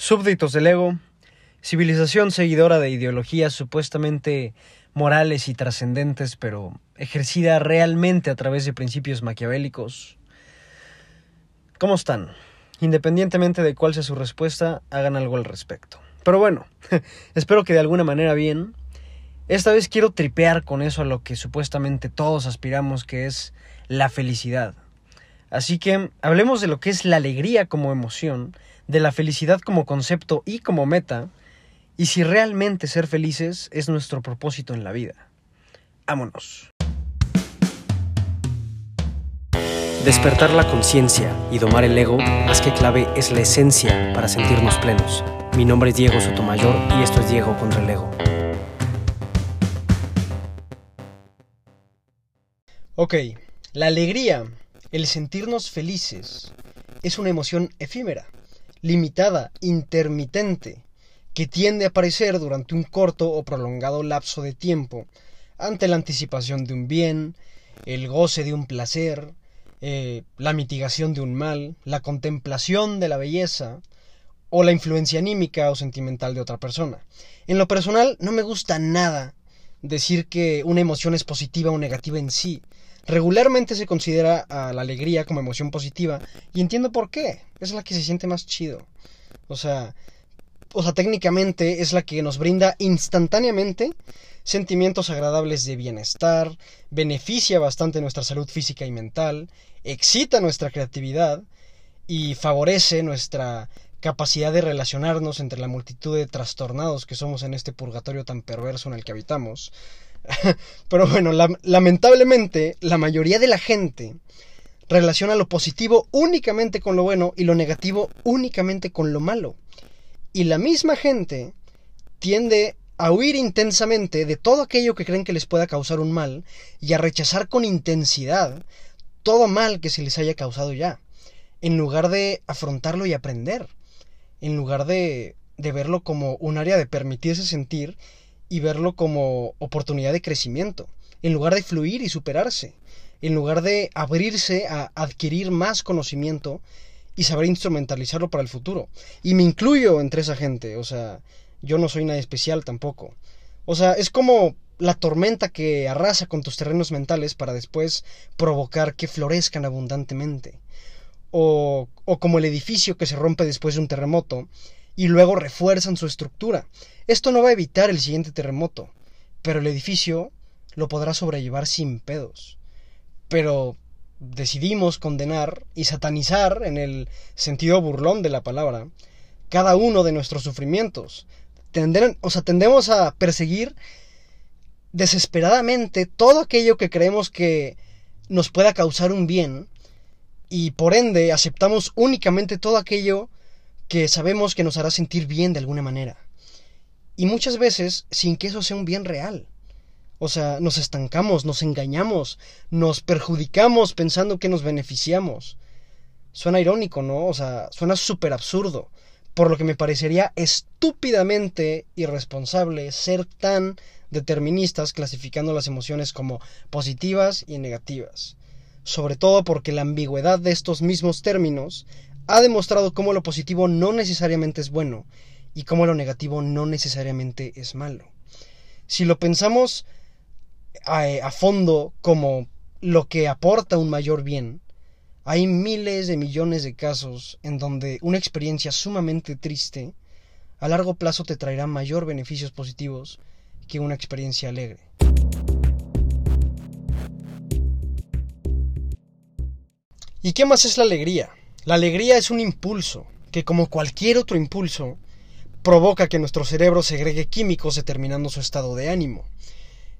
súbditos del ego, civilización seguidora de ideologías supuestamente morales y trascendentes, pero ejercida realmente a través de principios maquiavélicos. ¿Cómo están? Independientemente de cuál sea su respuesta, hagan algo al respecto. Pero bueno, espero que de alguna manera bien. Esta vez quiero tripear con eso a lo que supuestamente todos aspiramos, que es la felicidad. Así que hablemos de lo que es la alegría como emoción, de la felicidad como concepto y como meta, y si realmente ser felices es nuestro propósito en la vida. Vámonos. Despertar la conciencia y domar el ego, más que clave, es la esencia para sentirnos plenos. Mi nombre es Diego Sotomayor y esto es Diego contra el ego. Ok, la alegría, el sentirnos felices, es una emoción efímera, limitada, intermitente, que tiende a aparecer durante un corto o prolongado lapso de tiempo ante la anticipación de un bien, el goce de un placer, eh, la mitigación de un mal, la contemplación de la belleza o la influencia anímica o sentimental de otra persona. En lo personal no me gusta nada decir que una emoción es positiva o negativa en sí. Regularmente se considera a la alegría como emoción positiva y entiendo por qué. Es la que se siente más chido. O sea, o sea, técnicamente es la que nos brinda instantáneamente sentimientos agradables de bienestar, beneficia bastante nuestra salud física y mental, excita nuestra creatividad y favorece nuestra capacidad de relacionarnos entre la multitud de trastornados que somos en este purgatorio tan perverso en el que habitamos. Pero bueno, lamentablemente la mayoría de la gente relaciona lo positivo únicamente con lo bueno y lo negativo únicamente con lo malo. Y la misma gente tiende a huir intensamente de todo aquello que creen que les pueda causar un mal y a rechazar con intensidad todo mal que se les haya causado ya, en lugar de afrontarlo y aprender, en lugar de, de verlo como un área de permitirse sentir y verlo como oportunidad de crecimiento, en lugar de fluir y superarse, en lugar de abrirse a adquirir más conocimiento y saber instrumentalizarlo para el futuro. Y me incluyo entre esa gente, o sea, yo no soy nada especial tampoco. O sea, es como la tormenta que arrasa con tus terrenos mentales para después provocar que florezcan abundantemente. O, o como el edificio que se rompe después de un terremoto y luego refuerzan su estructura. Esto no va a evitar el siguiente terremoto, pero el edificio lo podrá sobrellevar sin pedos. Pero decidimos condenar y satanizar, en el sentido burlón de la palabra, cada uno de nuestros sufrimientos. o sea, tendemos a perseguir desesperadamente todo aquello que creemos que nos pueda causar un bien y por ende aceptamos únicamente todo aquello que sabemos que nos hará sentir bien de alguna manera. Y muchas veces sin que eso sea un bien real. O sea, nos estancamos, nos engañamos, nos perjudicamos pensando que nos beneficiamos. Suena irónico, ¿no? O sea, suena súper absurdo. Por lo que me parecería estúpidamente irresponsable ser tan deterministas clasificando las emociones como positivas y negativas. Sobre todo porque la ambigüedad de estos mismos términos ha demostrado cómo lo positivo no necesariamente es bueno y cómo lo negativo no necesariamente es malo. Si lo pensamos a, fondo como lo que aporta un mayor bien, hay miles de millones de casos en donde una experiencia sumamente triste a largo plazo te traerá mayor beneficios positivos que una experiencia alegre. ¿Y qué más es la alegría? La alegría es un impulso que como cualquier otro impulso provoca que nuestro cerebro segregue químicos determinando su estado de ánimo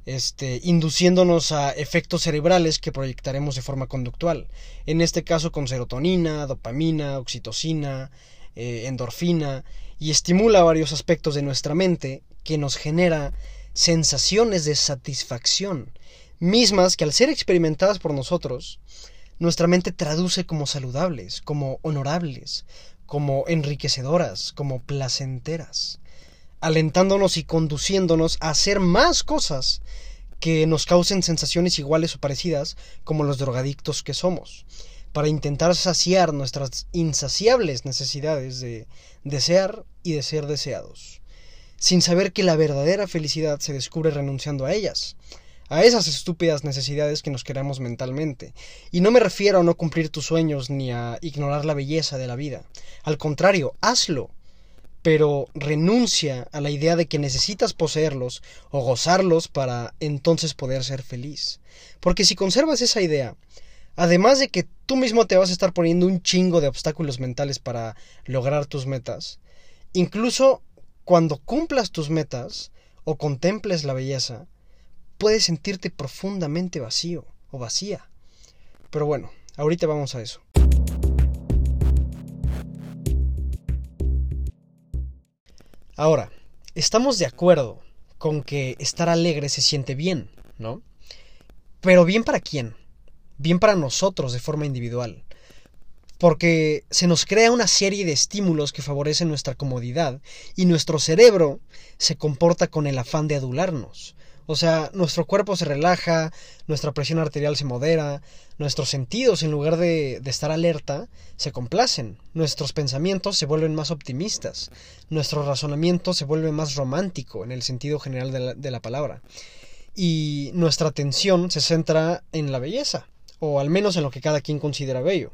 este, induciéndonos a efectos cerebrales que proyectaremos de forma conductual. En este caso con serotonina, dopamina, oxitocina, eh, endorfina, y estimula varios aspectos de nuestra mente que nos genera sensaciones de satisfacción, mismas que al ser experimentadas por nosotros, nuestra mente traduce como saludables, como honorables, como enriquecedoras, como placenteras alentándonos y conduciéndonos a hacer más cosas que nos causen sensaciones iguales o parecidas como los drogadictos que somos. para intentar saciar nuestras insaciables necesidades de desear y de ser deseados, sin saber que la verdadera felicidad se descubre renunciando a ellas, a esas estúpidas necesidades que nos queramos mentalmente. Y no me refiero a no cumplir tus sueños ni a ignorar la belleza de la vida. Al contrario, hazlo. Pero renuncia a la idea de que necesitas poseerlos o gozarlos para entonces poder ser feliz. Porque si conservas esa idea, Además de que tú mismo te vas a estar poniendo un chingo de obstáculos mentales para lograr tus metas, incluso cuando cumplas tus metas o contemples la belleza, puedes sentirte profundamente vacío o vacía. Pero bueno, ahorita vamos a eso. Ahora, estamos de acuerdo con que estar alegre se siente bien, ¿no? Pero bien para quién? bien para nosotros de forma individual. Porque se nos crea una serie de estímulos que favorecen nuestra comodidad y nuestro cerebro se comporta con el afán de adularnos. O sea, nuestro cuerpo se relaja, nuestra presión arterial se modera, nuestros sentidos, en lugar de, estar alerta, se complacen, nuestros pensamientos se vuelven más optimistas, nuestro razonamiento se vuelve más romántico en el sentido general de la, de la palabra, y nuestra atención se centra en la belleza, o al menos en lo que cada quien considera bello.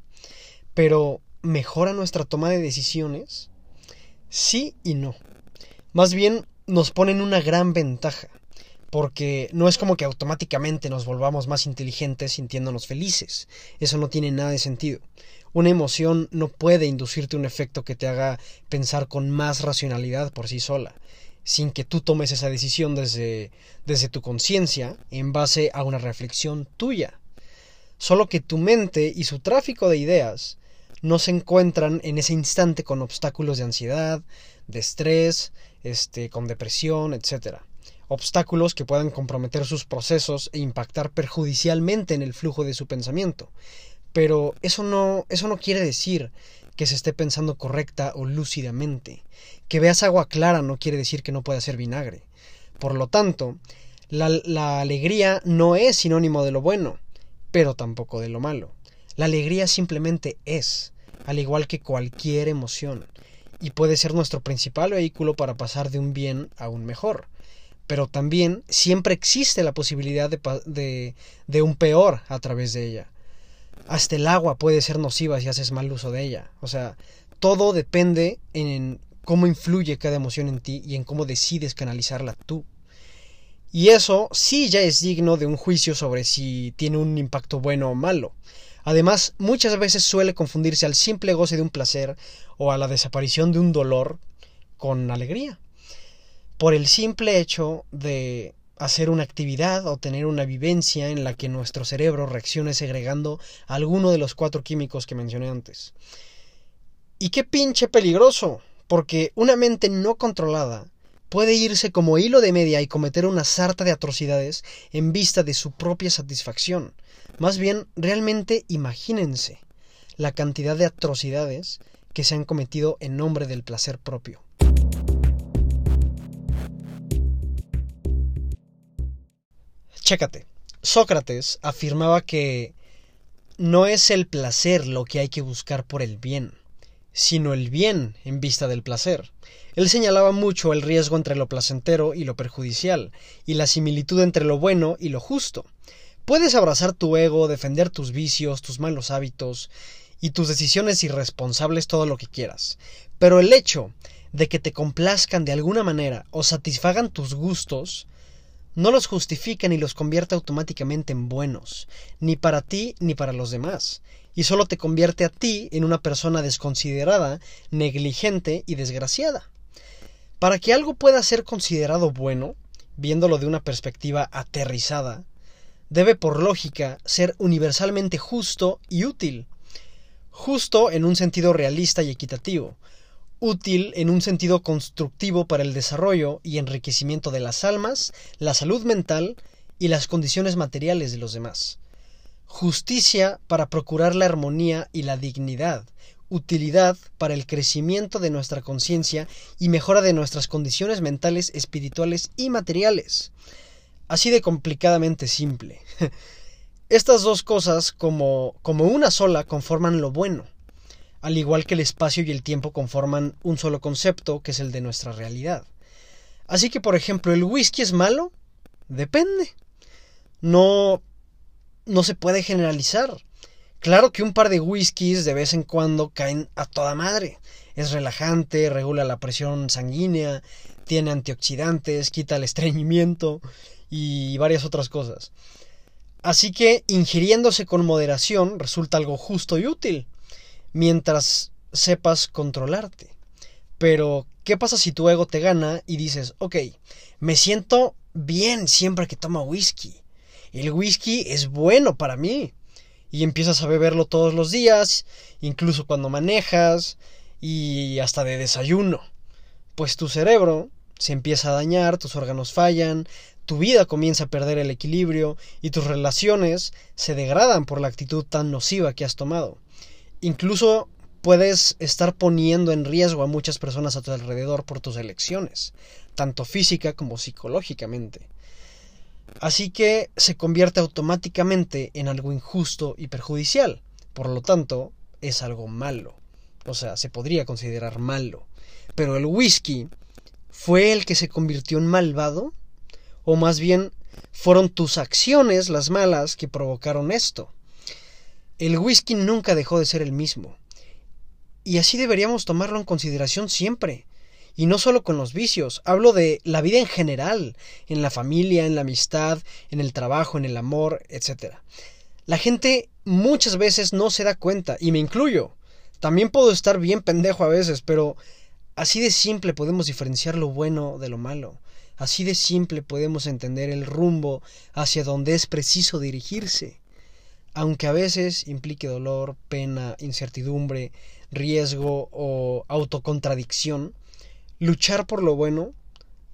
Pero, ¿mejora nuestra toma de decisiones? Sí y no. Más bien nos ponen una gran ventaja, porque no es como que automáticamente nos volvamos más inteligentes sintiéndonos felices. Eso no tiene nada de sentido. Una emoción no puede inducirte un efecto que te haga pensar con más racionalidad por sí sola, sin que tú tomes esa decisión desde, desde tu conciencia en base a una reflexión tuya solo que tu mente y su tráfico de ideas no se encuentran en ese instante con obstáculos de ansiedad, de estrés, este, con depresión, etc. Obstáculos que puedan comprometer sus procesos e impactar perjudicialmente en el flujo de su pensamiento. Pero eso no, eso no quiere decir que se esté pensando correcta o lúcidamente. Que veas agua clara no quiere decir que no pueda ser vinagre. Por lo tanto, la alegría no es sinónimo de lo bueno, pero tampoco de lo malo. La alegría simplemente es, al igual que cualquier emoción, y puede ser nuestro principal vehículo para pasar de un bien a un mejor. Pero también siempre existe la posibilidad de, de, un peor a través de ella. Hasta el agua puede ser nociva si haces mal uso de ella. O sea, todo depende en cómo influye cada emoción en ti y en cómo decides canalizarla tú. Y eso sí ya es digno de un juicio sobre si tiene un impacto bueno o malo. Además, muchas veces suele confundirse al simple goce de un placer o a la desaparición de un dolor con alegría. Por el simple hecho de hacer una actividad o tener una vivencia en la que nuestro cerebro reaccione segregando alguno de los cuatro químicos que mencioné antes. Y qué pinche peligroso, porque una mente no controlada puede irse como hilo de media y cometer una sarta de atrocidades en vista de su propia satisfacción. Más bien, realmente imagínense la cantidad de atrocidades que se han cometido en nombre del placer propio. Chécate. Sócrates afirmaba que no es el placer lo que hay que buscar por el bien, sino el bien en vista del placer. Él señalaba mucho el riesgo entre lo placentero y lo perjudicial, y la similitud entre lo bueno y lo justo. Puedes abrazar tu ego, defender tus vicios, tus malos hábitos y tus decisiones irresponsables todo lo que quieras, pero el hecho de que te complazcan de alguna manera o satisfagan tus gustos no los justifica ni los convierte automáticamente en buenos, ni para ti ni para los demás, y solo te convierte a ti en una persona desconsiderada, negligente y desgraciada. Para que algo pueda ser considerado bueno, viéndolo de una perspectiva aterrizada, debe por lógica ser universalmente justo y útil. Justo en un sentido realista y equitativo, útil en un sentido constructivo para el desarrollo y enriquecimiento de las almas, la salud mental y las condiciones materiales de los demás. Justicia para procurar la armonía y la dignidad, utilidad para el crecimiento de nuestra conciencia y mejora de nuestras condiciones mentales, espirituales y materiales. Así de complicadamente simple. Estas dos cosas, como, como una sola, conforman lo bueno, al igual que el espacio y el tiempo conforman un solo concepto, que es el de nuestra realidad. Así que, por ejemplo, ¿el whisky es malo? Depende. No, no se puede generalizar. Claro que un par de whiskies de vez en cuando caen a toda madre. Es relajante, regula la presión sanguínea, tiene antioxidantes, quita el estreñimiento y varias otras cosas. Así que ingiriéndose con moderación resulta algo justo y útil, mientras sepas controlarte. Pero, ¿qué pasa si tu ego te gana y dices, ok, me siento bien siempre que tomo whisky? El whisky es bueno para mí. Y empiezas a beberlo todos los días, incluso cuando manejas y hasta de desayuno. Pues tu cerebro se empieza a dañar, tus órganos fallan, tu vida comienza a perder el equilibrio y tus relaciones se degradan por la actitud tan nociva que has tomado. Incluso puedes estar poniendo en riesgo a muchas personas a tu alrededor por tus elecciones, tanto física como psicológicamente. Así que se convierte automáticamente en algo injusto y perjudicial. Por lo tanto, es algo malo. O sea, se podría considerar malo. Pero el whisky fue el que se convirtió en malvado o más bien fueron tus acciones las malas que provocaron esto. El whisky nunca dejó de ser el mismo. Y así deberíamos tomarlo en consideración siempre. Y no solo con los vicios, hablo de la vida en general, en la familia, en la amistad, en el trabajo, en el amor, etc. La gente muchas veces no se da cuenta, y me incluyo. También puedo estar bien pendejo a veces, pero así de simple podemos diferenciar lo bueno de lo malo. Así de simple podemos entender el rumbo hacia donde es preciso dirigirse, aunque a veces implique dolor, pena, incertidumbre, riesgo o autocontradicción, luchar por lo bueno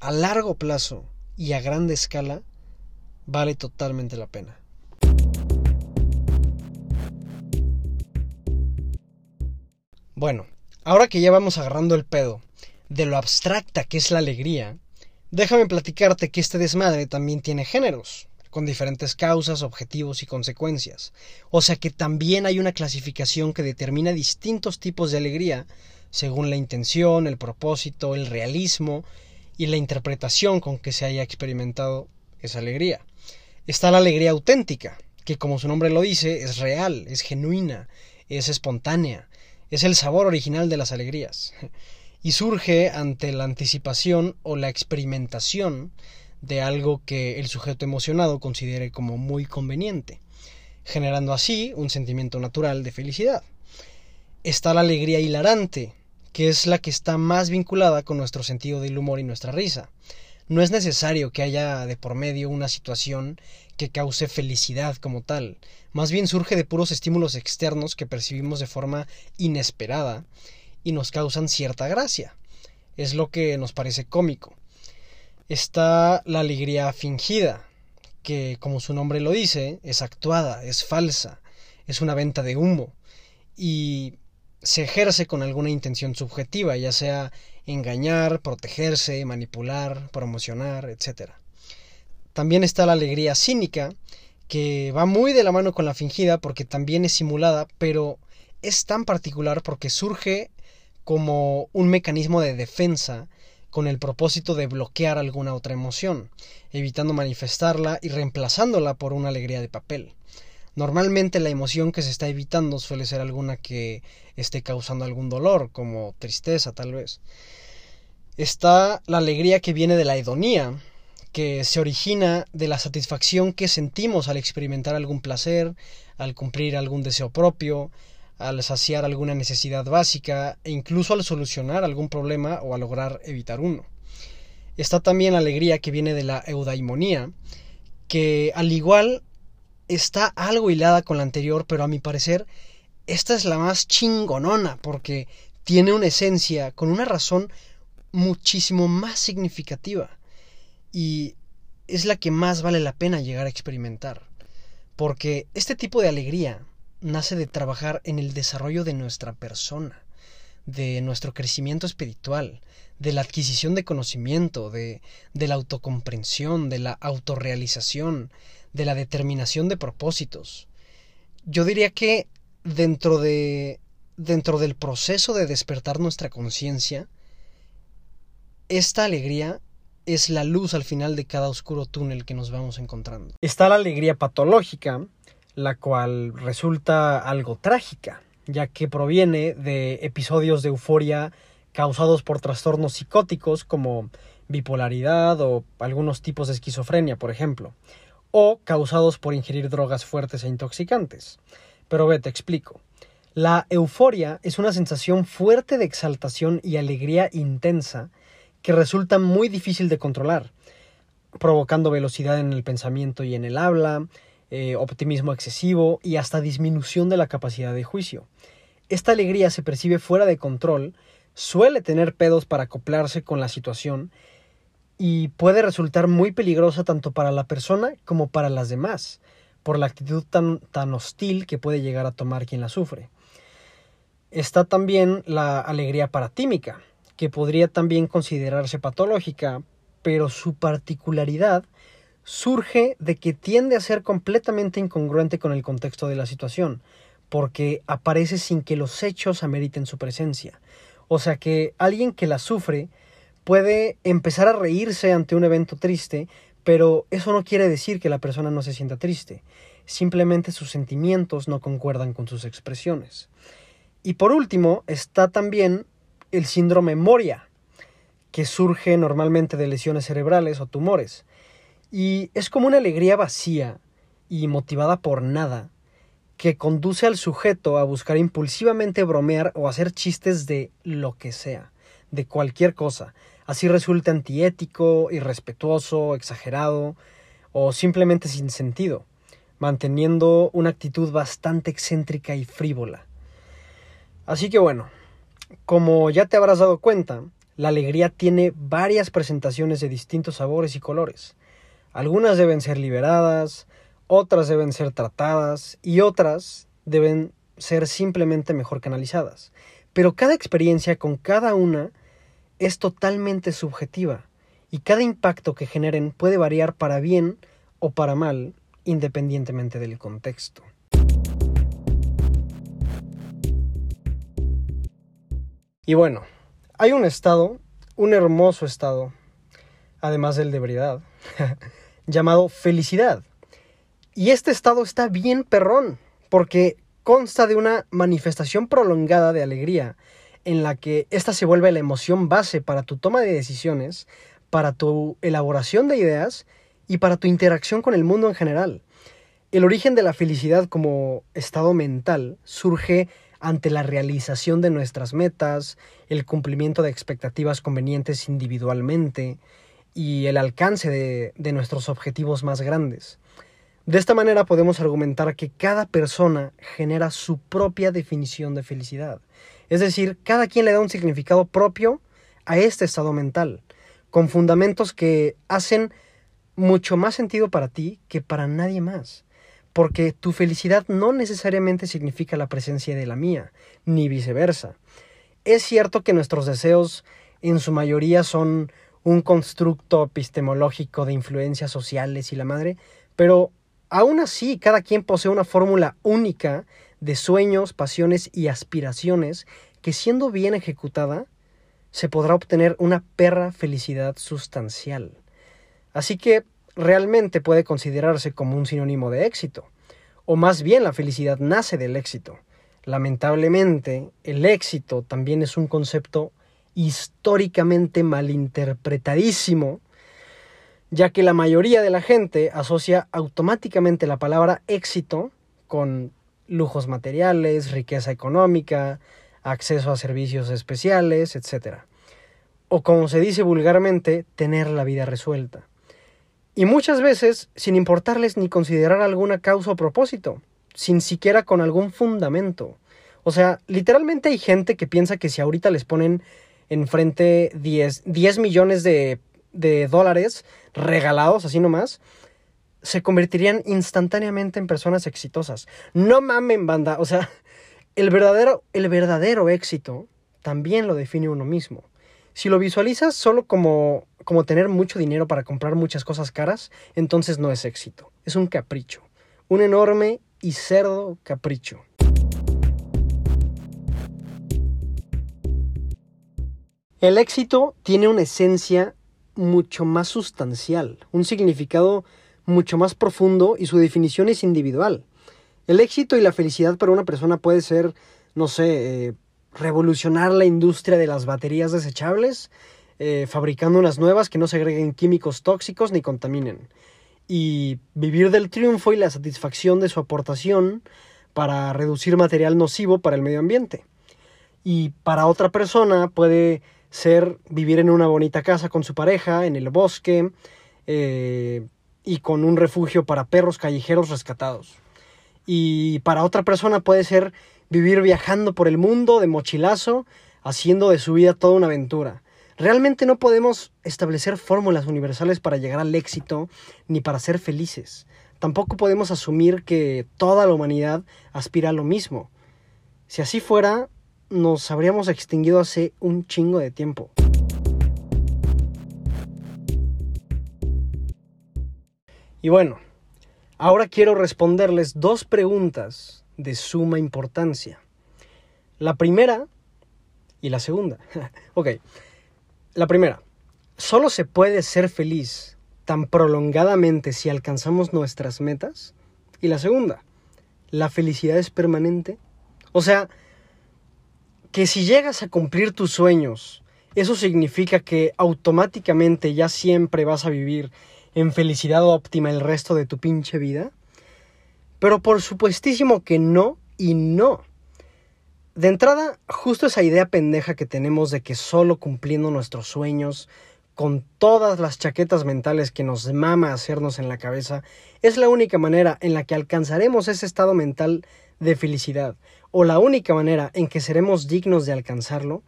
a largo plazo y a grande escala vale totalmente la pena. Bueno, ahora que ya vamos agarrando el pedo de lo abstracta que es la alegría, Déjame platicarte que este desmadre también tiene géneros, con diferentes causas, objetivos y consecuencias. O sea que también hay una clasificación que determina distintos tipos de alegría según la intención, el propósito, el realismo y la interpretación con que se haya experimentado esa alegría. Está la alegría auténtica, que como su nombre lo dice, es real, es genuina, es espontánea, es el sabor original de las alegrías y surge ante la anticipación o la experimentación de algo que el sujeto emocionado considere como muy conveniente, generando así un sentimiento natural de felicidad. Está la alegría hilarante, que es la que está más vinculada con nuestro sentido del humor y nuestra risa. No es necesario que haya de por medio una situación que cause felicidad como tal, más bien surge de puros estímulos externos que percibimos de forma inesperada y nos causan cierta gracia. Es lo que nos parece cómico. Está la alegría fingida, que como su nombre lo dice, es actuada, es falsa, es una venta de humo y se ejerce con alguna intención subjetiva, ya sea engañar, protegerse, manipular, promocionar, etc. También está la alegría cínica, que va muy de la mano con la fingida porque también es simulada, pero es tan particular porque surge como un mecanismo de defensa con el propósito de bloquear alguna otra emoción, evitando manifestarla y reemplazándola por una alegría de papel. Normalmente la emoción que se está evitando suele ser alguna que esté causando algún dolor, como tristeza tal vez. Está la alegría que viene de la hedonía, que se origina de la satisfacción que sentimos al experimentar algún placer, al cumplir algún deseo propio, al saciar alguna necesidad básica e incluso al solucionar algún problema o a lograr evitar uno. Está también la alegría que viene de la eudaimonía, que al igual está algo hilada con la anterior, pero a mi parecer esta es la más chingonona porque tiene una esencia con una razón muchísimo más significativa y es la que más vale la pena llegar a experimentar. Porque este tipo de alegría nace de trabajar en el desarrollo de nuestra persona, de nuestro crecimiento espiritual, de la adquisición de conocimiento, de, de la autocomprensión, de la autorrealización, de la determinación de propósitos. Yo diría que dentro de dentro del proceso de despertar nuestra conciencia, esta alegría es la luz al final de cada oscuro túnel que nos vamos encontrando. Está la alegría patológica, la cual resulta algo trágica, ya que proviene de episodios de euforia causados por trastornos psicóticos como bipolaridad o algunos tipos de esquizofrenia, por ejemplo, o causados por ingerir drogas fuertes e intoxicantes. Pero ve, te explico. La euforia es una sensación fuerte de exaltación y alegría intensa que resulta muy difícil de controlar, provocando velocidad en el pensamiento y en el habla, eh, optimismo excesivo y hasta disminución de la capacidad de juicio. Esta alegría se percibe fuera de control, suele tener pedos para acoplarse con la situación y puede resultar muy peligrosa tanto para la persona como para las demás, por la actitud tan, tan hostil que puede llegar a tomar quien la sufre. Está también la alegría paratímica, que podría también considerarse patológica, pero su particularidad surge de que tiende a ser completamente incongruente con el contexto de la situación, porque aparece sin que los hechos ameriten su presencia. O sea que alguien que la sufre puede empezar a reírse ante un evento triste, pero eso no quiere decir que la persona no se sienta triste, simplemente sus sentimientos no concuerdan con sus expresiones. Y por último está también el síndrome Moria, que surge normalmente de lesiones cerebrales o tumores. Y es como una alegría vacía y motivada por nada, que conduce al sujeto a buscar impulsivamente bromear o hacer chistes de lo que sea, de cualquier cosa. Así resulta antiético, irrespetuoso, exagerado o simplemente sin sentido, manteniendo una actitud bastante excéntrica y frívola. Así que bueno, como ya te habrás dado cuenta, la alegría tiene varias presentaciones de distintos sabores y colores. Algunas deben ser liberadas, otras deben ser tratadas y otras deben ser simplemente mejor canalizadas. Pero cada experiencia con cada una es totalmente subjetiva y cada impacto que generen puede variar para bien o para mal independientemente del contexto. Y bueno, hay un estado, un hermoso estado, además del de ebriedad, llamado felicidad. Y este estado está bien perrón, porque consta de una manifestación prolongada de alegría, en la que ésta se vuelve la emoción base para tu toma de decisiones, para tu elaboración de ideas y para tu interacción con el mundo en general. El origen de la felicidad como estado mental surge ante la realización de nuestras metas, el cumplimiento de expectativas convenientes individualmente y el alcance de, nuestros objetivos más grandes. De esta manera podemos argumentar que cada persona genera su propia definición de felicidad. Es decir, cada quien le da un significado propio a este estado mental, con fundamentos que hacen mucho más sentido para ti que para nadie más porque tu felicidad no necesariamente significa la presencia de la mía, ni viceversa. Es cierto que nuestros deseos en su mayoría son un constructo epistemológico de influencias sociales y la madre, pero aún así cada quien posee una fórmula única de sueños, pasiones y aspiraciones que siendo bien ejecutada se podrá obtener una perra felicidad sustancial. Así que realmente puede considerarse como un sinónimo de éxito. O más bien la felicidad nace del éxito. Lamentablemente, el éxito también es un concepto históricamente malinterpretadísimo, ya que la mayoría de la gente asocia automáticamente la palabra éxito con lujos materiales, riqueza económica, acceso a servicios especiales, etc. O como se dice vulgarmente, tener la vida resuelta. Y muchas veces sin importarles ni considerar alguna causa o propósito, sin siquiera con algún fundamento. O sea, literalmente hay gente que piensa que si ahorita les ponen enfrente 10, 10 millones de, de dólares regalados, así nomás, se convertirían instantáneamente en personas exitosas. No mamen, banda. O sea, el verdadero, el verdadero éxito también lo define uno mismo. Si lo visualizas solo como, como tener mucho dinero para comprar muchas cosas caras, entonces no es éxito. es un capricho, un enorme y cerdo capricho. El éxito tiene una esencia mucho más sustancial, un significado mucho más profundo y su definición es individual. El éxito y la felicidad para una persona puede ser, no sé, eh, revolucionar la industria de las baterías desechables, eh, fabricando unas nuevas que no segreguen químicos tóxicos ni contaminen. Y vivir del triunfo y la satisfacción de su aportación para reducir material nocivo para el medio ambiente. Y para otra persona puede ser vivir en una bonita casa con su pareja, en el bosque, eh, y con un refugio para perros callejeros rescatados. Y para otra persona puede ser vivir viajando por el mundo de mochilazo, haciendo de su vida toda una aventura. Realmente no podemos establecer fórmulas universales para llegar al éxito ni para ser felices. Tampoco podemos asumir que toda la humanidad aspira a lo mismo. Si así fuera, nos habríamos extinguido hace un chingo de tiempo. Y bueno, ahora quiero responderles dos preguntas de suma importancia. La primera y la segunda. ok, la primera. ¿Solo se puede ser feliz tan prolongadamente si alcanzamos nuestras metas? Y la segunda, ¿la felicidad es permanente? O sea, que si llegas a cumplir tus sueños, eso significa que automáticamente ya siempre vas a vivir en felicidad óptima el resto de tu pinche vida? Pero por supuestísimo que no y no. De entrada, justo esa idea pendeja que tenemos de que solo cumpliendo nuestros sueños, con todas las chaquetas mentales que nos mama hacernos en la cabeza, es la única manera en la que alcanzaremos ese estado mental de felicidad, o la única manera en que seremos dignos de alcanzarlo,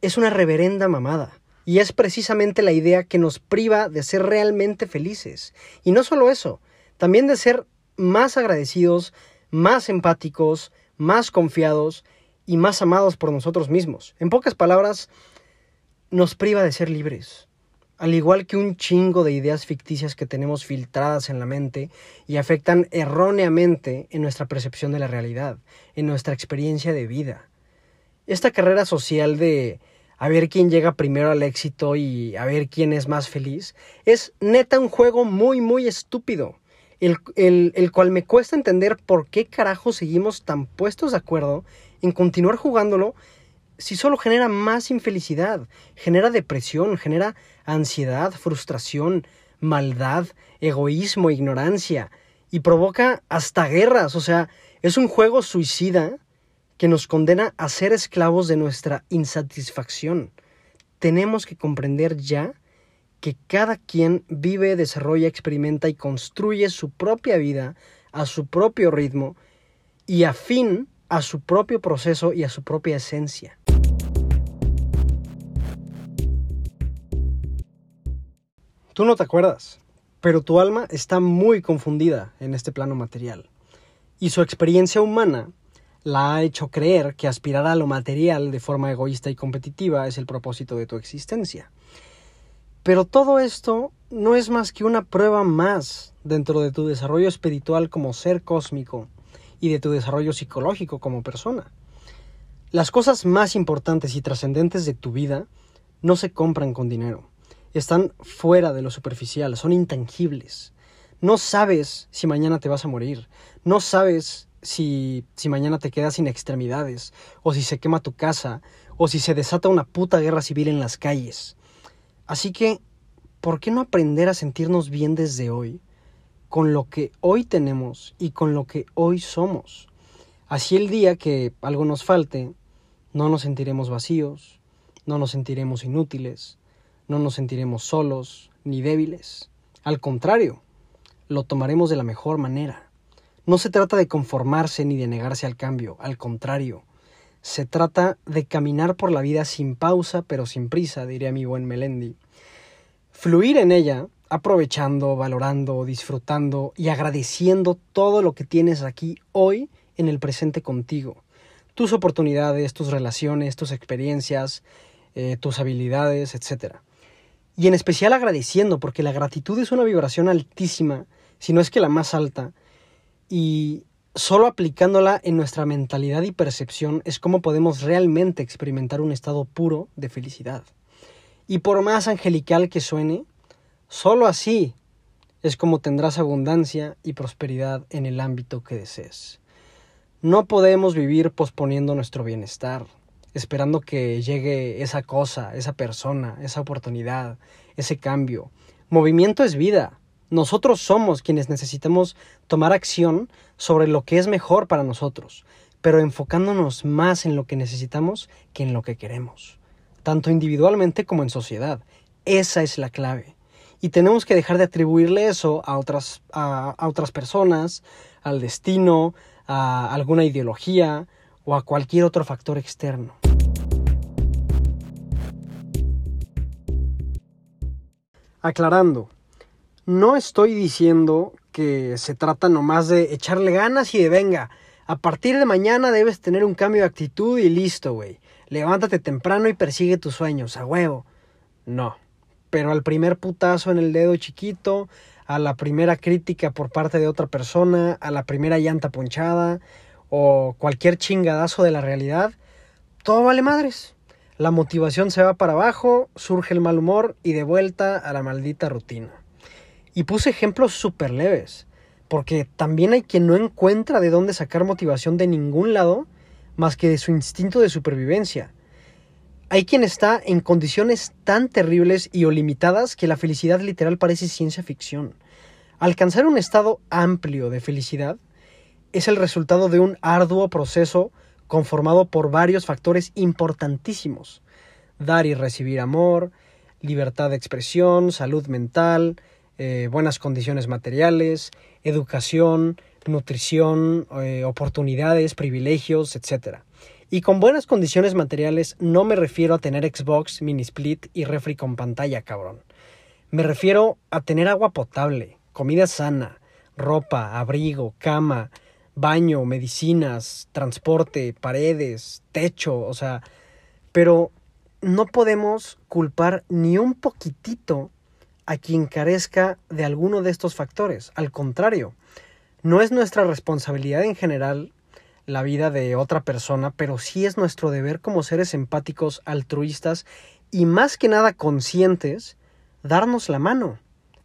es una reverenda mamada. Y es precisamente la idea que nos priva de ser realmente felices. Y no solo eso, también de ser más agradecidos, más empáticos, más confiados y más amados por nosotros mismos. En pocas palabras, nos priva de ser libres. Al igual que un chingo de ideas ficticias que tenemos filtradas en la mente y afectan erróneamente en nuestra percepción de la realidad, en nuestra experiencia de vida. Esta carrera social de a ver quién llega primero al éxito y a ver quién es más feliz, es neta un juego muy, muy estúpido. El, el, cual me cuesta entender por qué carajo seguimos tan puestos de acuerdo en continuar jugándolo si solo genera más infelicidad, genera depresión, genera ansiedad, frustración, maldad, egoísmo, ignorancia y provoca hasta guerras. O sea, es un juego suicida que nos condena a ser esclavos de nuestra insatisfacción. Tenemos que comprender ya que cada quien vive, desarrolla, experimenta y construye su propia vida a su propio ritmo y afín a su propio proceso y a su propia esencia. Tú no te acuerdas, pero tu alma está muy confundida en este plano material y su experiencia humana la ha hecho creer que aspirar a lo material de forma egoísta y competitiva es el propósito de tu existencia. Pero todo esto no es más que una prueba más dentro de tu desarrollo espiritual como ser cósmico y de tu desarrollo psicológico como persona. Las cosas más importantes y trascendentes de tu vida no se compran con dinero. Están fuera de lo superficial, son intangibles. No sabes si mañana te vas a morir. No sabes si, si mañana te quedas sin extremidades, o si se quema tu casa, o si se desata una puta guerra civil en las calles. Así que, ¿por qué no aprender a sentirnos bien desde hoy, con lo que hoy tenemos y con lo que hoy somos? Así el día que algo nos falte, no nos sentiremos vacíos, no nos sentiremos inútiles, no nos sentiremos solos ni débiles. Al contrario, lo tomaremos de la mejor manera. No se trata de conformarse ni de negarse al cambio, al contrario, se trata de caminar por la vida sin pausa pero sin prisa, diría mi buen Melendi. Fluir en ella, aprovechando, valorando, disfrutando y agradeciendo todo lo que tienes aquí hoy en el presente contigo. Tus oportunidades, tus relaciones, tus experiencias, eh, tus habilidades, etc. Y en especial agradeciendo, porque la gratitud es una vibración altísima si no es que la más alta, y solo aplicándola en nuestra mentalidad y percepción es como podemos realmente experimentar un estado puro de felicidad. Y por más angelical que suene, solo así es como tendrás abundancia y prosperidad en el ámbito que desees. No podemos vivir posponiendo nuestro bienestar, esperando que llegue esa cosa, esa persona, esa oportunidad, ese cambio. Movimiento es vida. Nosotros somos quienes necesitamos tomar acción sobre lo que es mejor para nosotros, pero enfocándonos más en lo que necesitamos que en lo que queremos, tanto individualmente como en sociedad. Esa es la clave. Y tenemos que dejar de atribuirle eso a otras, a, otras personas, al destino, a alguna ideología o a cualquier otro factor externo. Aclarando, no estoy diciendo que se trata nomás de echarle ganas y de venga. A partir de mañana debes tener un cambio de actitud y listo, güey. Levántate temprano y persigue tus sueños, a huevo. No. Pero al primer putazo en el dedo chiquito, a la primera crítica por parte de otra persona, a la primera llanta ponchada o cualquier chingadazo de la realidad, todo vale madres. La motivación se va para abajo, surge el mal humor y de vuelta a la maldita rutina. Y puse ejemplos súper leves, porque también hay quien no encuentra de dónde sacar motivación de ningún lado más que de su instinto de supervivencia. Hay quien está en condiciones tan terribles y o limitadas que la felicidad literal parece ciencia ficción. Alcanzar un estado amplio de felicidad es el resultado de un arduo proceso conformado por varios factores importantísimos. Dar y recibir amor, libertad de expresión, salud mental, eh, buenas condiciones materiales, educación, nutrición, eh, oportunidades, privilegios, etc. Y con buenas condiciones materiales no me refiero a tener Xbox, mini split y refri con pantalla, cabrón. Me refiero a tener agua potable, comida sana, ropa, abrigo, cama, baño, medicinas, transporte, paredes, techo, o sea, pero no podemos culpar ni un poquitito a quien carezca de alguno de estos factores. Al contrario, no es nuestra responsabilidad en general la vida de otra persona, pero sí es nuestro deber como seres empáticos, altruistas y más que nada conscientes, darnos la mano,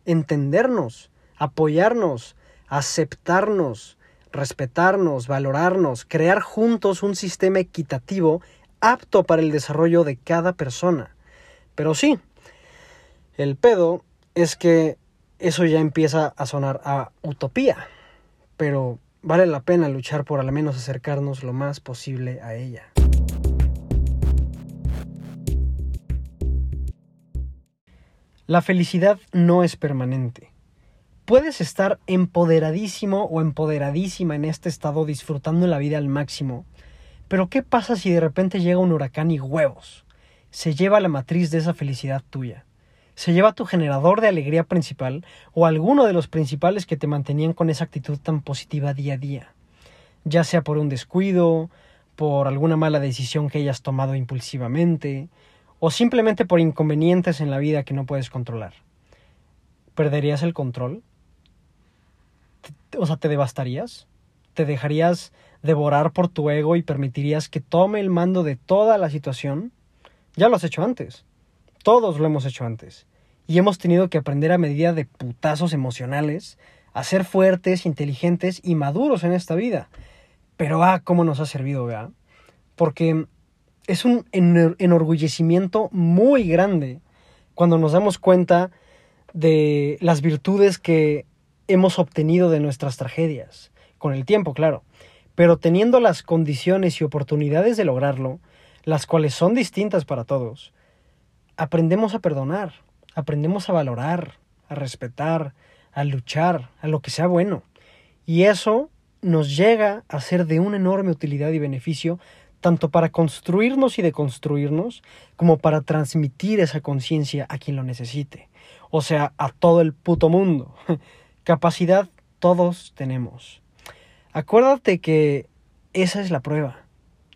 entendernos, apoyarnos, aceptarnos, respetarnos, valorarnos, crear juntos un sistema equitativo apto para el desarrollo de cada persona. Pero sí, el pedo es que eso ya empieza a sonar a utopía, pero vale la pena luchar por al menos acercarnos lo más posible a ella. La felicidad no es permanente. Puedes estar empoderadísimo o empoderadísima en este estado disfrutando la vida al máximo, pero ¿qué pasa si de repente llega un huracán y huevos? Se lleva la matriz de esa felicidad tuya se lleva tu generador de alegría principal o alguno de los principales que te mantenían con esa actitud tan positiva día a día, ya sea por un descuido, por alguna mala decisión que hayas tomado impulsivamente, o simplemente por inconvenientes en la vida que no puedes controlar. ¿Perderías el control? O sea, ¿te devastarías? ¿Te dejarías devorar por tu ego y permitirías que tome el mando de toda la situación? Ya lo has hecho antes. Todos lo hemos hecho antes. Y hemos tenido que aprender a medida de putazos emocionales, a ser fuertes, inteligentes y maduros en esta vida. Pero ah, cómo nos ha servido, ¿verdad? Porque es un enorgullecimiento muy grande cuando nos damos cuenta de las virtudes que hemos obtenido de nuestras tragedias, con el tiempo, claro, pero teniendo las condiciones y oportunidades de lograrlo, las cuales son distintas para todos, aprendemos a perdonar, aprendemos a valorar, a respetar, a luchar, a lo que sea bueno. Y eso nos llega a ser de una enorme utilidad y beneficio tanto para construirnos y deconstruirnos, como para transmitir esa conciencia a quien lo necesite, o sea, a todo el puto mundo. Capacidad todos tenemos. Acuérdate que esa es la prueba,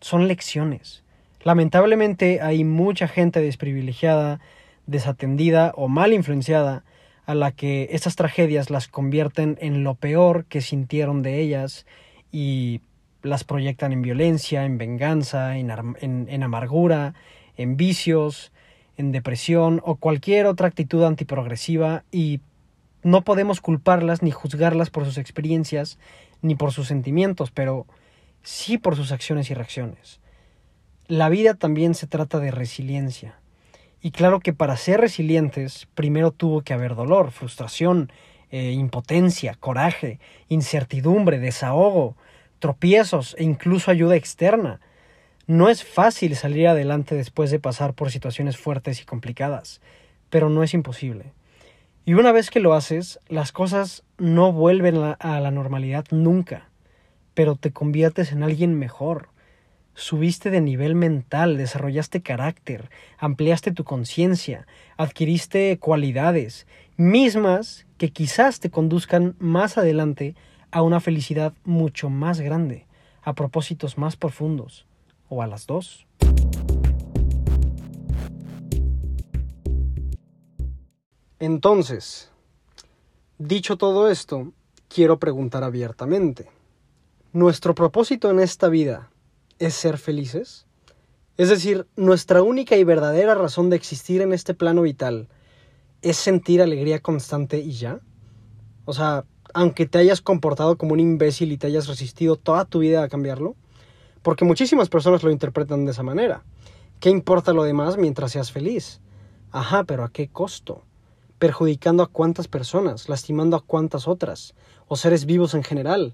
son lecciones. Lamentablemente hay mucha gente desprivilegiada, desatendida o mal influenciada a la que estas tragedias las convierten en lo peor que sintieron de ellas y las proyectan en violencia, en venganza, en, en, amargura, en vicios, en depresión o cualquier otra actitud antiprogresiva y no podemos culparlas ni juzgarlas por sus experiencias ni por sus sentimientos, pero sí por sus acciones y reacciones. La vida también se trata de resiliencia. Y claro que para ser resilientes primero tuvo que haber dolor, frustración, eh, impotencia, coraje, incertidumbre, desahogo, tropiezos e incluso ayuda externa. No es fácil salir adelante después de pasar por situaciones fuertes y complicadas, pero no es imposible. Y una vez que lo haces, las cosas no vuelven a la normalidad nunca, pero te conviertes en alguien mejor. Subiste de nivel mental, desarrollaste carácter, ampliaste tu conciencia, adquiriste cualidades, mismas que quizás te conduzcan más adelante a una felicidad mucho más grande, a propósitos más profundos, o a las dos. Entonces, dicho todo esto, quiero preguntar abiertamente, ¿nuestro propósito en esta vida es ser felices? Es decir, nuestra única y verdadera razón de existir en este plano vital es sentir alegría constante y ya. O sea, aunque te hayas comportado como un imbécil y te hayas resistido toda tu vida a cambiarlo? Porque muchísimas personas lo interpretan de esa manera. ¿Qué importa lo demás mientras seas feliz? Ajá, pero ¿a qué costo? ¿Perjudicando a cuántas personas? ¿Lastimando a cuántas otras? ¿O seres vivos en general?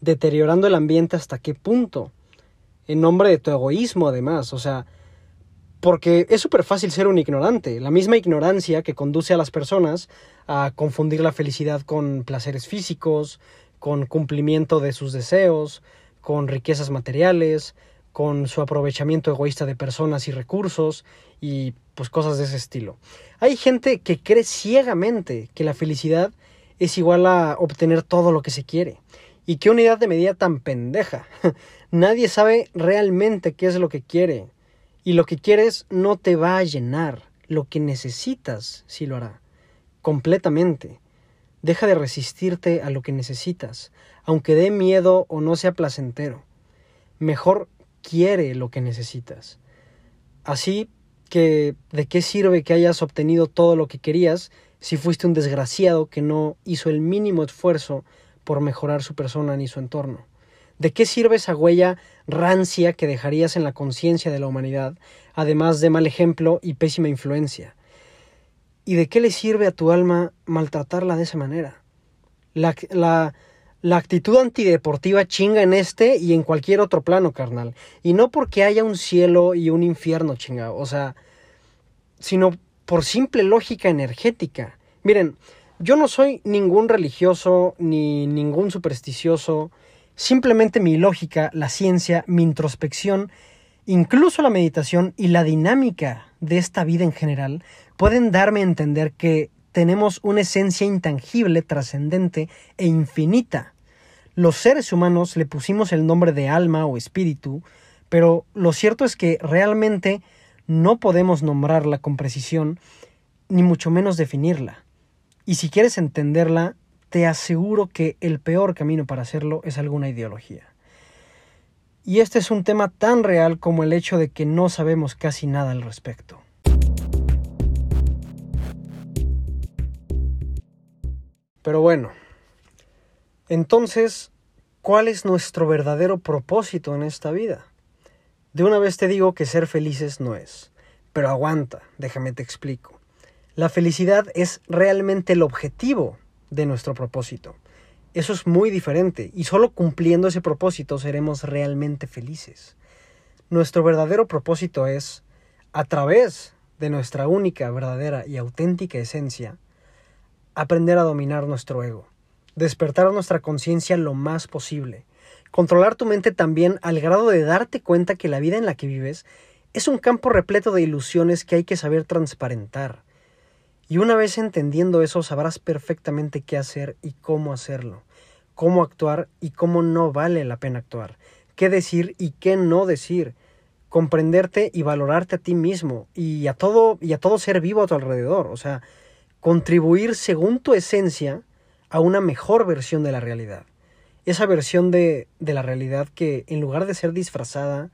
¿Deteriorando el ambiente hasta qué punto? En nombre de tu egoísmo, además. O sea, porque es súper fácil ser un ignorante. La misma ignorancia que conduce a las personas a confundir la felicidad con placeres físicos, con cumplimiento de sus deseos, con riquezas materiales, con su aprovechamiento egoísta de personas y recursos y pues cosas de ese estilo. Hay gente que cree ciegamente que la felicidad es igual a obtener todo lo que se quiere. Y qué unidad de medida tan pendeja. Nadie sabe realmente qué es lo que quiere. Y lo que quieres no te va a llenar. Lo que necesitas sí lo hará. Completamente. Deja de resistirte a lo que necesitas, aunque dé miedo o no sea placentero. Mejor quiere lo que necesitas. Así ¿de qué sirve que hayas obtenido todo lo que querías si fuiste un desgraciado que no hizo el mínimo esfuerzo por mejorar su persona ni su entorno? ¿De qué sirve esa huella rancia que dejarías en la conciencia de la humanidad, además de mal ejemplo y pésima influencia? ¿Y de qué le sirve a tu alma maltratarla de esa manera? La, la, la actitud antideportiva chinga en este y en cualquier otro plano, carnal. Y no porque haya un cielo y un infierno, chinga. O sea, sino por simple lógica energética. Miren, yo no soy ningún religioso ni ningún supersticioso Simplemente mi lógica, la ciencia, mi introspección, incluso la meditación y la dinámica de esta vida en general pueden darme a entender que tenemos una esencia intangible, trascendente e infinita. Los seres humanos le pusimos el nombre de alma o espíritu, pero lo cierto es que realmente no podemos nombrarla con precisión, ni mucho menos definirla. Y si quieres entenderla, te aseguro que el peor camino para hacerlo es alguna ideología. Y este es un tema tan real como el hecho de que no sabemos casi nada al respecto. Pero bueno, entonces, ¿cuál es nuestro verdadero propósito en esta vida? De una vez te digo que ser felices no es. Pero aguanta, déjame te explico. La felicidad es realmente el objetivo de nuestro propósito. Eso es muy diferente y solo cumpliendo ese propósito seremos realmente felices. Nuestro verdadero propósito es, a través de nuestra única, verdadera y auténtica esencia, aprender a dominar nuestro ego, despertar nuestra conciencia lo más posible, controlar tu mente también al grado de darte cuenta que la vida en la que vives es un campo repleto de ilusiones que hay que saber transparentar, y una vez entendiendo eso, sabrás perfectamente qué hacer y cómo hacerlo, cómo actuar y cómo no vale la pena actuar, qué decir y qué no decir, comprenderte y valorarte a ti mismo y a todo y a todo ser vivo a tu alrededor, o sea, contribuir según tu esencia a una mejor versión de la realidad. Esa versión de, de la realidad que en lugar de ser disfrazada,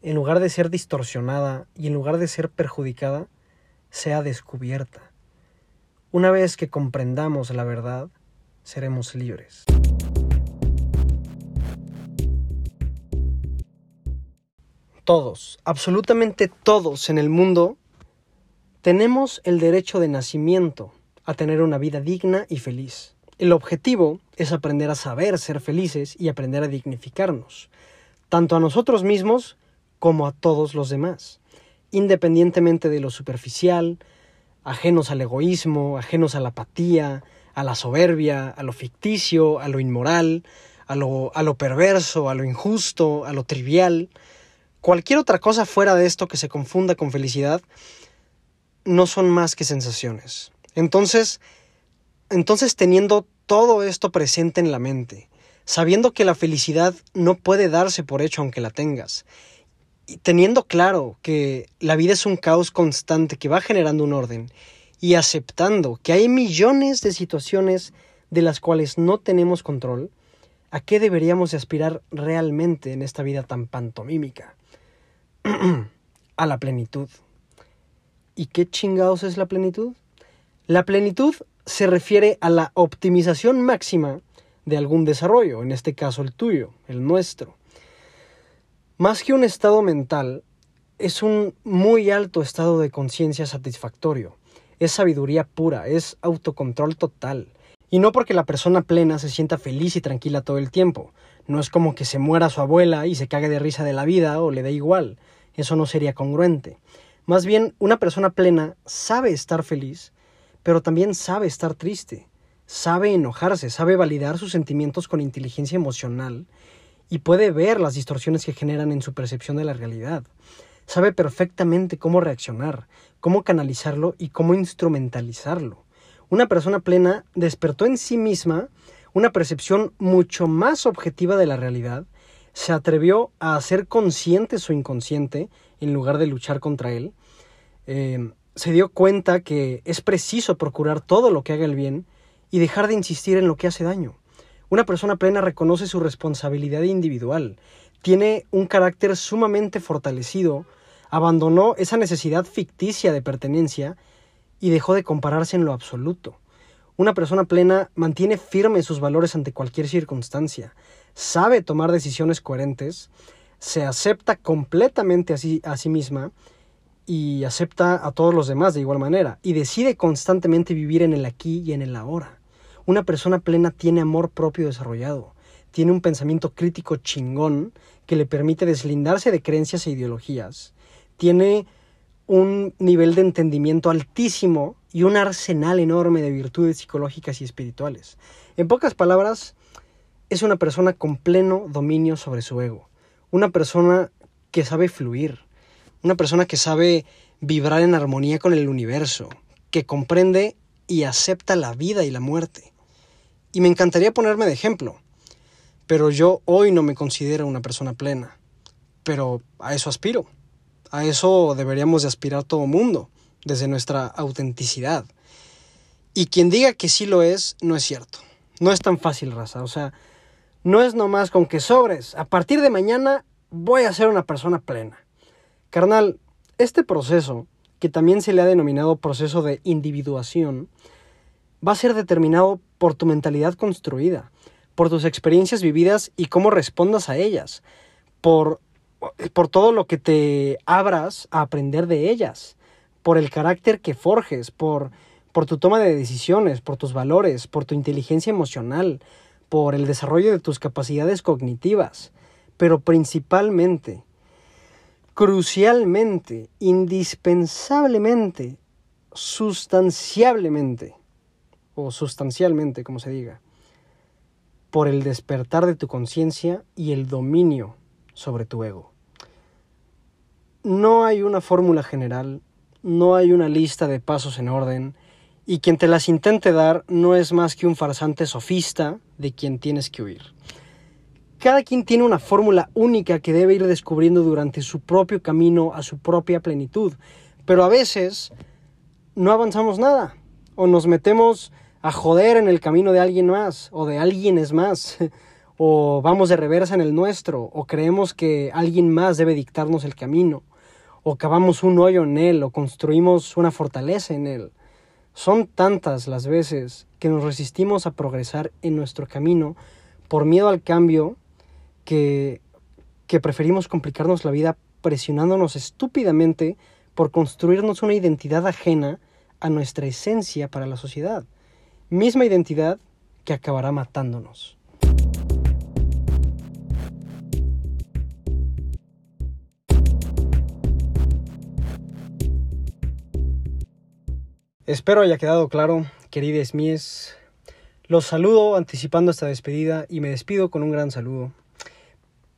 en lugar de ser distorsionada y en lugar de ser perjudicada, sea descubierta. Una vez que comprendamos la verdad, seremos libres. Todos, absolutamente todos en el mundo, tenemos el derecho de nacimiento a tener una vida digna y feliz. El objetivo es aprender a saber ser felices y aprender a dignificarnos, tanto a nosotros mismos como a todos los demás, independientemente de lo superficial, ajenos al egoísmo, ajenos a la apatía, a la soberbia, a lo ficticio, a lo inmoral, a lo, perverso, a lo injusto, a lo trivial. Cualquier otra cosa fuera de esto que se confunda con felicidad no son más que sensaciones. Entonces, entonces teniendo todo esto presente en la mente, sabiendo que la felicidad no puede darse por hecho aunque la tengas, y teniendo claro que la vida es un caos constante que va generando un orden y aceptando que hay millones de situaciones de las cuales no tenemos control, ¿a qué deberíamos aspirar realmente en esta vida tan pantomímica? a la plenitud. ¿Y qué chingados es la plenitud? La plenitud se refiere a la optimización máxima de algún desarrollo, en este caso el tuyo, el nuestro. Más que un estado mental, es un muy alto estado de conciencia satisfactorio. Es sabiduría pura, es autocontrol total. Y no porque la persona plena se sienta feliz y tranquila todo el tiempo. No es como que se muera su abuela y se cague de risa de la vida o le dé igual. Eso no sería congruente. Más bien, una persona plena sabe estar feliz, pero también sabe estar triste. Sabe enojarse, sabe validar sus sentimientos con inteligencia emocional y puede ver las distorsiones que generan en su percepción de la realidad. Sabe perfectamente cómo reaccionar, cómo canalizarlo y cómo instrumentalizarlo. Una persona plena despertó en sí misma una percepción mucho más objetiva de la realidad, se atrevió a hacer consciente su inconsciente en lugar de luchar contra él, eh, se dio cuenta que es preciso procurar todo lo que haga el bien y dejar de insistir en lo que hace daño. Una persona plena reconoce su responsabilidad individual, tiene un carácter sumamente fortalecido, abandonó esa necesidad ficticia de pertenencia y dejó de compararse en lo absoluto. Una persona plena mantiene firmes sus valores ante cualquier circunstancia, sabe tomar decisiones coherentes, se acepta completamente a sí, a sí misma y acepta a todos los demás de igual manera y decide constantemente vivir en el aquí y en el ahora. Una persona plena tiene amor propio desarrollado, tiene un pensamiento crítico chingón que le permite deslindarse de creencias e ideologías, tiene un nivel de entendimiento altísimo y un arsenal enorme de virtudes psicológicas y espirituales. En pocas palabras, es una persona con pleno dominio sobre su ego, una persona que sabe fluir, una persona que sabe vibrar en armonía con el universo, que comprende y acepta la vida y la muerte, y me encantaría ponerme de ejemplo, pero yo hoy no me considero una persona plena. Pero a eso aspiro. A eso deberíamos de aspirar todo mundo, desde nuestra autenticidad. Y quien diga que sí lo es, no es cierto. No es tan fácil, raza. O sea, no es nomás con que sobres. A partir de mañana voy a ser una persona plena. Carnal, este proceso, que también se le ha denominado proceso de individuación, va a ser determinado por tu mentalidad construida, por tus experiencias vividas y cómo respondas a ellas, por, por todo lo que te abras a aprender de ellas, por el carácter que forjes, por, por tu toma de decisiones, por tus valores, por tu inteligencia emocional, por el desarrollo de tus capacidades cognitivas, pero principalmente, crucialmente, indispensablemente, sustanciablemente, o sustancialmente, como se diga, por el despertar de tu conciencia y el dominio sobre tu ego. No hay una fórmula general, no hay una lista de pasos en orden, y quien te las intente dar no es más que un farsante sofista de quien tienes que huir. Cada quien tiene una fórmula única que debe ir descubriendo durante su propio camino a su propia plenitud, pero a veces no avanzamos nada o nos metemos a joder en el camino de alguien más o de alguien es más, o vamos de reversa en el nuestro, o creemos que alguien más debe dictarnos el camino, o cavamos un hoyo en él, o construimos una fortaleza en él. Son tantas las veces que nos resistimos a progresar en nuestro camino por miedo al cambio que, preferimos complicarnos la vida presionándonos estúpidamente por construirnos una identidad ajena a nuestra esencia para la sociedad misma identidad que acabará matándonos. Espero haya quedado claro, queridas mías. Los saludo anticipando esta despedida y me despido con un gran saludo.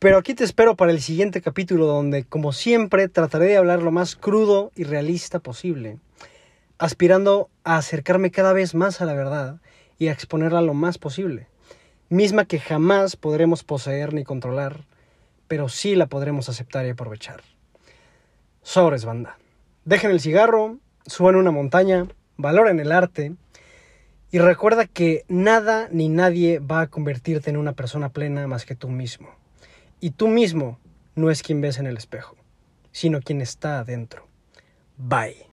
Pero aquí te espero para el siguiente capítulo donde, como siempre, trataré de hablar lo más crudo y realista posible aspirando a acercarme cada vez más a la verdad y a exponerla lo más posible, misma que jamás podremos poseer ni controlar, pero sí la podremos aceptar y aprovechar. Sobres, banda. Dejen el cigarro, suban una montaña, valoren el arte y recuerda que nada ni nadie va a convertirte en una persona plena más que tú mismo. Y tú mismo no es quien ves en el espejo, sino quien está adentro. Bye.